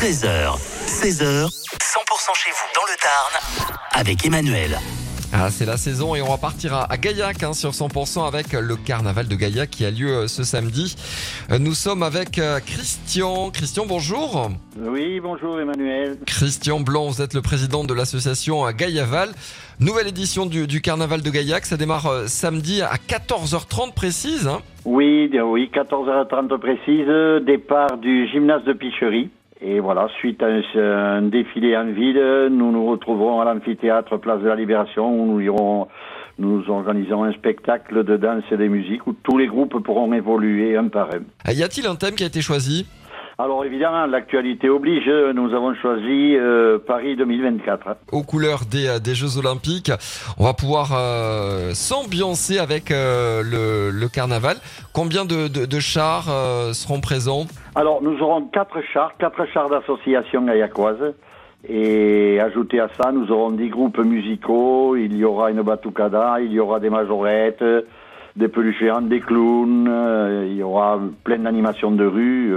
13h, 16h, 100% chez vous dans le Tarn avec Emmanuel. Ah, c'est la saison et on va partir à, Gaillac hein, sur 100% avec le carnaval de Gaillac qui a lieu euh, ce samedi. Euh, Nous sommes avec euh, Christian. Christian, bonjour. Oui, bonjour Emmanuel. Christian Blanc, vous êtes le président de l'association Gaillaval. Nouvelle édition du, du carnaval de Gaillac, ça démarre samedi à 14h30 précise. hein. Oui, oui, 14h30 précise, départ du gymnase de Picherie. Et voilà, suite à un, défilé en ville, nous nous retrouverons à l'amphithéâtre Place de la Libération où nous irons, nous organisons un spectacle de danse et de musique où tous les groupes pourront évoluer un par un. Y a-t-il un thème qui a été choisi? Alors évidemment, l'actualité oblige, nous avons choisi euh, Paris 2024. aux couleurs des, euh, des Jeux Olympiques. On va pouvoir euh, s'ambiancer avec euh, le, le carnaval. Combien de, de, de chars seront présents? Alors, nous aurons quatre chars, quatre chars d'association gaillacoise. Et ajouté à ça, nous aurons dix groupes musicaux. Il y aura une batucada, il y aura des majorettes, des peluches géantes, des clowns. il y aura plein d'animations de rue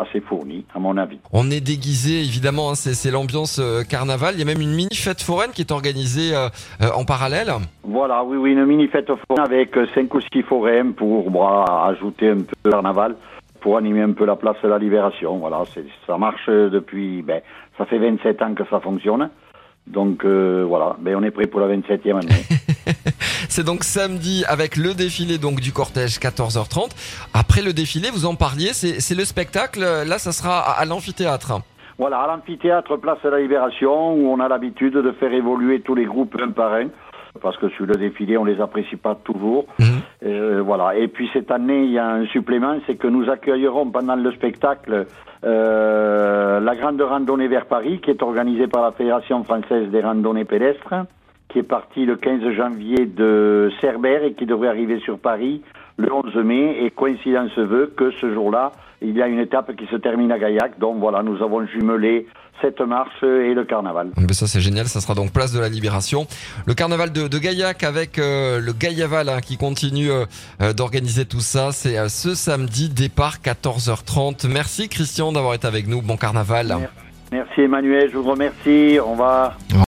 assez fournies, à mon avis. On est déguisé, évidemment, hein, c'est c'est l'ambiance euh, carnaval. Il y a même une mini fête foraine qui est organisée euh, euh, en parallèle. Voilà, oui, oui, une mini fête foraine avec euh, cinq ou six forains pour bah, ajouter un peu de carnaval, pour animer un peu la place de la Libération. Voilà, c'est- ça marche depuis, ben, ça fait 27 ans que ça fonctionne. Donc euh, voilà, ben, on est prêt pour la 27e année. C'est donc samedi avec le défilé donc du cortège 14h30. Après le défilé, vous en parliez, c'est le spectacle. Là, ça sera à, à l'amphithéâtre. voilà, à l'amphithéâtre Place de la Libération, où on a l'habitude de faire évoluer tous les groupes un par un. Parce que sur le défilé, on les apprécie pas toujours. Mhm. Euh, voilà. Et puis cette année, il y a un supplément, c'est que nous accueillerons pendant le spectacle euh, la grande randonnée vers Paris, qui est organisée par la Fédération française des randonnées pédestres, qui est partie le 15 janvier de Cerbère et qui devrait arriver sur Paris le 11 mai. Et coïncidence veut que ce jour-là, il y a une étape qui se termine à Gaillac. Donc voilà, nous avons jumelé cette marche et le carnaval. Ben ça c'est génial, ça sera donc place de la Libération. Le carnaval de, de Gaillac avec euh, le Gaillaval hein, qui continue euh, euh, d'organiser tout ça. C'est euh, ce samedi, départ 14h30. Merci Christian d'avoir été avec nous. Bon carnaval. Merci Emmanuel, je vous remercie. On va